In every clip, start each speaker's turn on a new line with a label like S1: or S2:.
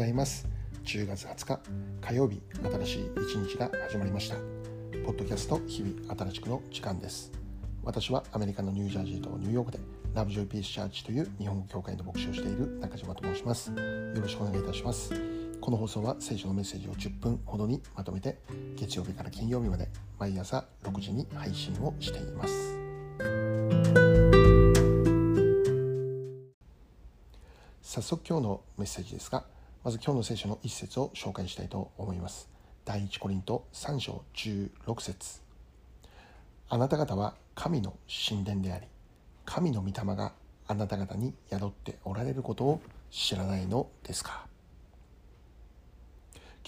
S1: ざいます。10月20日火曜日新しい一日が始まりました。ポッドキャスト日々新しくの時間です。私はアメリカのニュージャージーとニューヨークでラブジョイピースチャーチという日本語教会の牧師をしている中島と申します。よろしくお願いいたします。この放送は聖書のメッセージを10分ほどにまとめて月曜日から金曜日まで毎朝6時に配信をしています。早速今日のメッセージですがまず今日の聖書の一節を紹介したいと思います。第一コリント3章16節。あなた方は神の神殿であり神の御霊があなた方に宿っておられることを知らないのですか？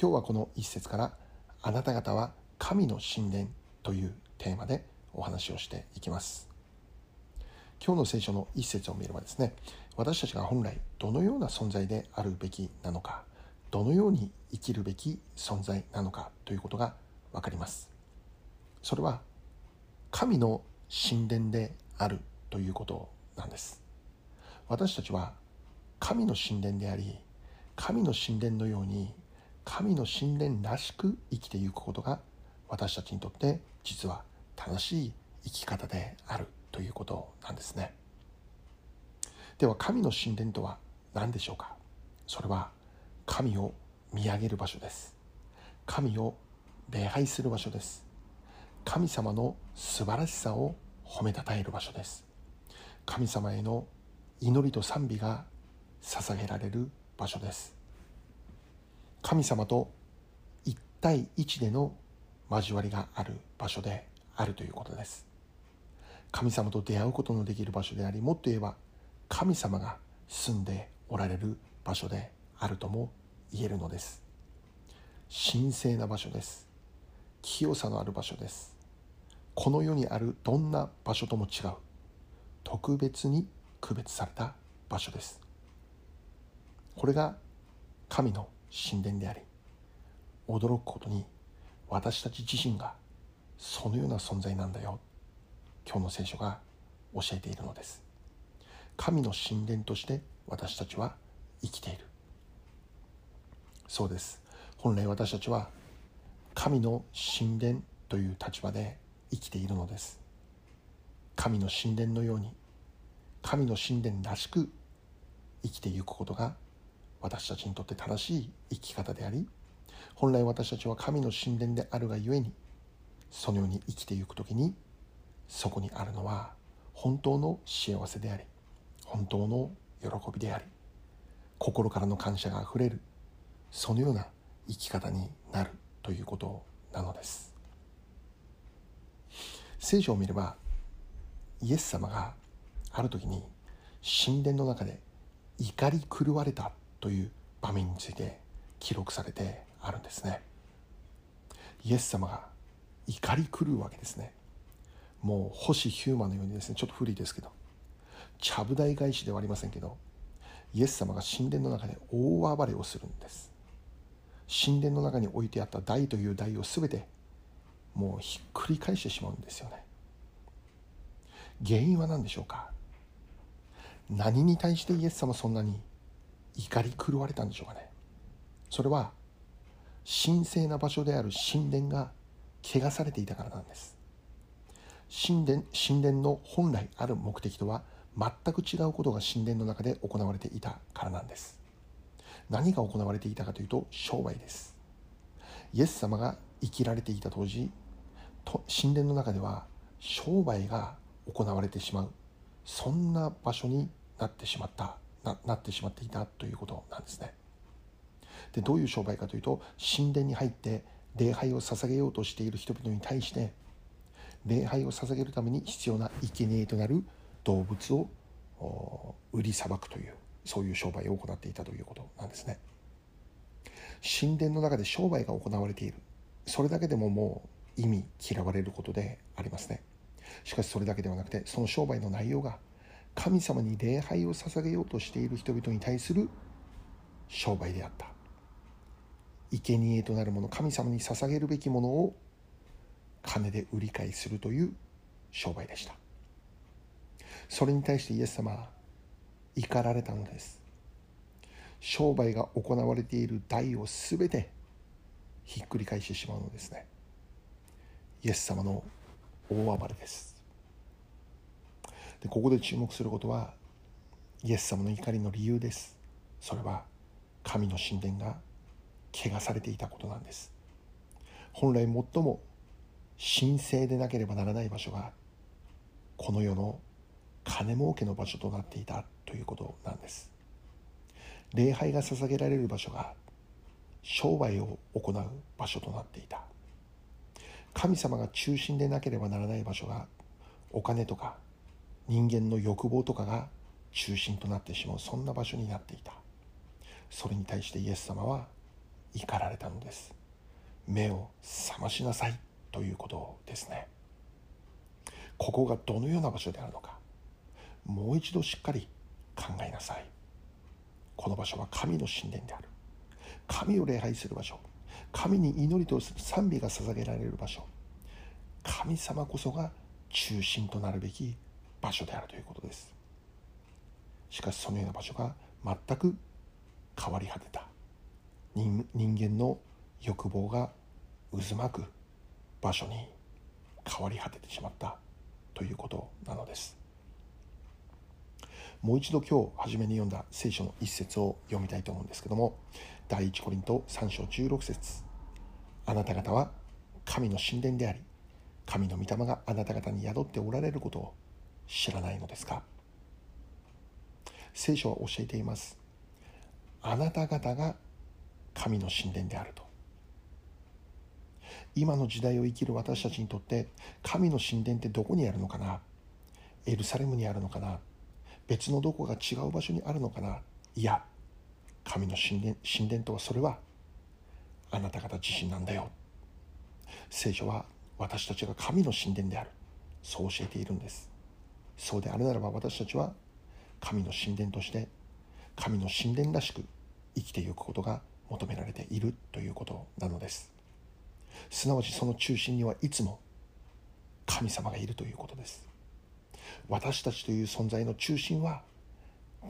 S1: 今日はこの一節からあなた方は神の神殿というテーマでお話をしていきます。今日の聖書の一節を見ればですね私たちが本来どのような存在であるべきなのかどのように生きるべき存在なのかということが分かります。それは神の神殿であるということなんです。私たちは神の神殿であり神の神殿のように神の神殿らしく生きていくことが私たちにとって実は正しい生き方であるということなんですね。では神の神殿とは何でしょうか？それは神を見上げる場所です。神を礼拝する場所です。神様の素晴らしさを褒めたたえる場所です。神様への祈りと賛美が捧げられる場所です。神様と一対一での交わりがある場所であるということです。神様と出会うことのできる場所でありもっと言えば神様が住んでおられる場所であるとも言えるのです。神聖な場所です。清さのある場所です。この世にあるどんな場所とも違う。特別に区別された場所です。これが神の神殿であり驚くことに私たち自身がそのような存在なんだよ。今日の聖書が教えているのです。神の神殿として私たちは生きている。そうです。本来私たちは神の神殿という立場で生きているのです。神の神殿のように神の神殿らしく生きていくことが私たちにとって正しい生き方であり本来私たちは神の神殿であるがゆえにそのように生きていく時にそこにあるのは本当の幸せであり本当の喜びであり心からの感謝があふれるそのような生き方になるということなのです。聖書を見ればイエス様がある時に神殿の中で怒り狂われたという場面について記録されてあるんですね。イエス様が怒り狂うわけですね。もう星ヒューマンのようにですねちょっと古いですけどちゃぶ台返しではありませんけどイエス様が神殿の中で大暴れをするんです。神殿の中に置いてあった台という台を全てもうひっくり返してしまうんですよね。原因は何でしょうか？何に対してイエス様そんなに怒り狂われたんでしょうかね？それは神聖な場所である神殿が汚されていたからなんです。神殿神殿の本来ある目的とは全く違うことが神殿の中で行われていたからなんです。何が行われていたかというと商売です。イエス様が生きられていた当時神殿の中では商売が行われてしまう。そんな場所になってしまった。ななってしまっていたということなんですね。でどういう商売かというと神殿に入って礼拝を捧げようとしている人々に対して礼拝を捧げるために必要な生贄となる動物を売りさばくというそういう商売を行っていたということなんですね。神殿の中で商売が行われている。それだけでももう意味嫌われることでありますね。しかしそれだけではなくてその商売の内容が神様に礼拝を捧げようとしている人々に対する商売であった。生贄となるもの神様に捧げるべきものを金で売り買いするという商売でした。それに対してイエス様は怒られたのです。商売が行われている台を全てひっくり返してしまうのですね。イエス様の大暴れです。でここで注目することはイエス様の怒りの理由です。それは神の神殿が汚されていたことなんです。本来最も神聖でなければならない場所がこの世の金儲けの場所となっていたということなんです。礼拝が捧げられる場所が商売を行う場所となっていた。神様が中心でなければならない場所がお金とか人間の欲望とかが中心となってしまうそんな場所になっていた。それに対してイエス様は怒られたのです。目を覚ましなさいということですね。ここがどのような場所であるのか。もう一度しっかり考えなさい。この場所は神の神殿である。神を礼拝する場所。神に祈りと賛美が捧げられる場所。神様こそが中心となるべき場所であるということです。しかしそのような場所が全く変わり果てた。人間の欲望が渦巻く場所に変わり果ててしまったということなのです。もう一度今日初めに読んだ聖書の一節を読みたいと思うんですけども第一コリント3章16節。あなた方は神の神殿であり神の御霊があなた方に宿っておられることを知らないのですか？聖書は教えています。あなた方が神の神殿であると。今の時代を生きる私たちにとって神の神殿ってどこにあるのかな？エルサレムにあるのかな？別のどこが違う場所にあるのかな？いや神の神殿神殿とはそれはあなた方自身なんだよ。聖書は私たちが神の神殿である。そう教えているんです。そうであるならば私たちは神の神殿として神の神殿らしく生きていくことが求められているということなのです。すなわちその中心にはいつも神様がいるということです。私たちという存在の中心は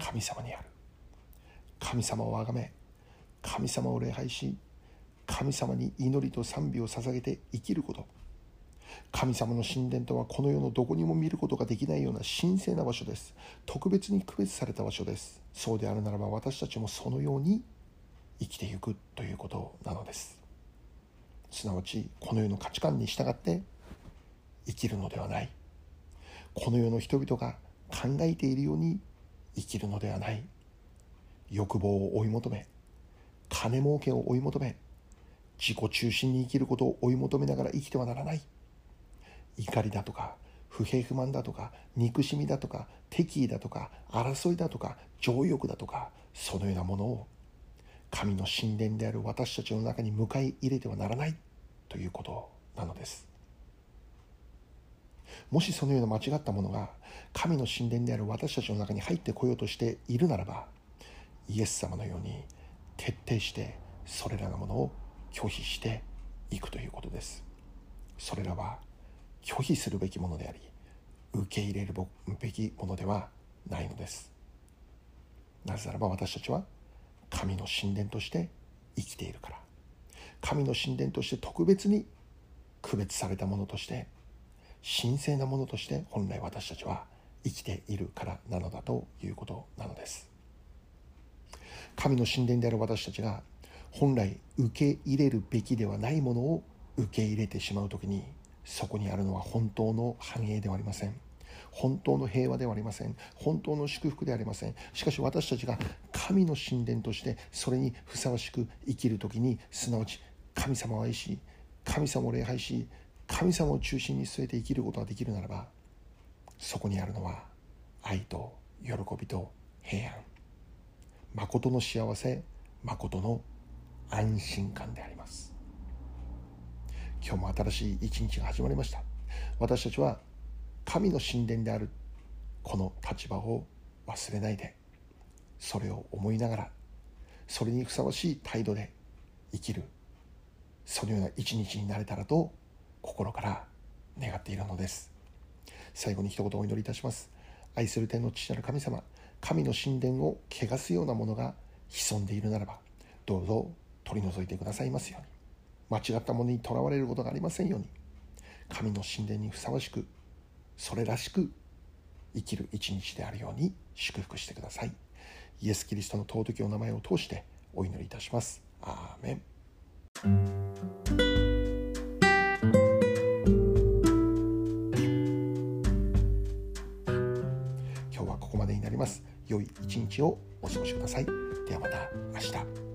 S1: 神様にある。神様をあがめ神様を礼拝し神様に祈りと賛美を捧げて生きること。神様の神殿とはこの世のどこにも見ることができないような神聖な場所です。特別に区別された場所です。そうであるならば私たちもそのように生きていくということなのです。すなわちこの世の価値観に従って生きるのではない。この世の人々が考えているように生きるのではない。欲望を追い求め金儲けを追い求め自己中心に生きることを追い求めながら生きてはならない。怒りだとか不平不満だとか憎しみだとか敵意だとか争いだとか情欲だとかそのようなものを神の神殿である私たちの中に迎え入れてはならないということなのです。もしそのような間違ったものが神の神殿である私たちの中に入ってこようとしているならばイエス様のように徹底してそれらのものを拒否していくということです。それらは拒否するべきものであり受け入れるべきものではないのです。なぜならば私たちは神の神殿として生きているから。神の神殿として特別に区別されたものとして神聖なものとして本来私たちは生きているからなのだということなのです。神の神殿である私たちが本来受け入れるべきではないものを受け入れてしまう時にそこにあるのは本当の繁栄ではありません。本当の平和ではありません。本当の祝福ではありません。しかし私たちが神の神殿としてそれにふさわしく生きる時にすなわち神様を愛し神様を礼拝し神様を中心に据えて生きることができるならばそこにあるのは愛と喜びと平安。誠の幸せ誠の安心感であります。今日も新しい一日が始まりました。私たちは神の神殿であるこの立場を忘れないでそれを思いながらそれにふさわしい態度で生きる。そのような一日になれたらと心から願っているのです。最後に一言お祈りいたします。愛する天の父なる神様神の神殿を汚すようなものが潜んでいるならばどうぞ取り除いてくださいますように。間違ったものにとらわれることがありませんように。神の神殿にふさわしくそれらしく生きる一日であるように祝福してください。イエス・キリストの尊きお名前を通してお祈りいたします。アーメン。良い一日をお過ごしください。ではまた明日。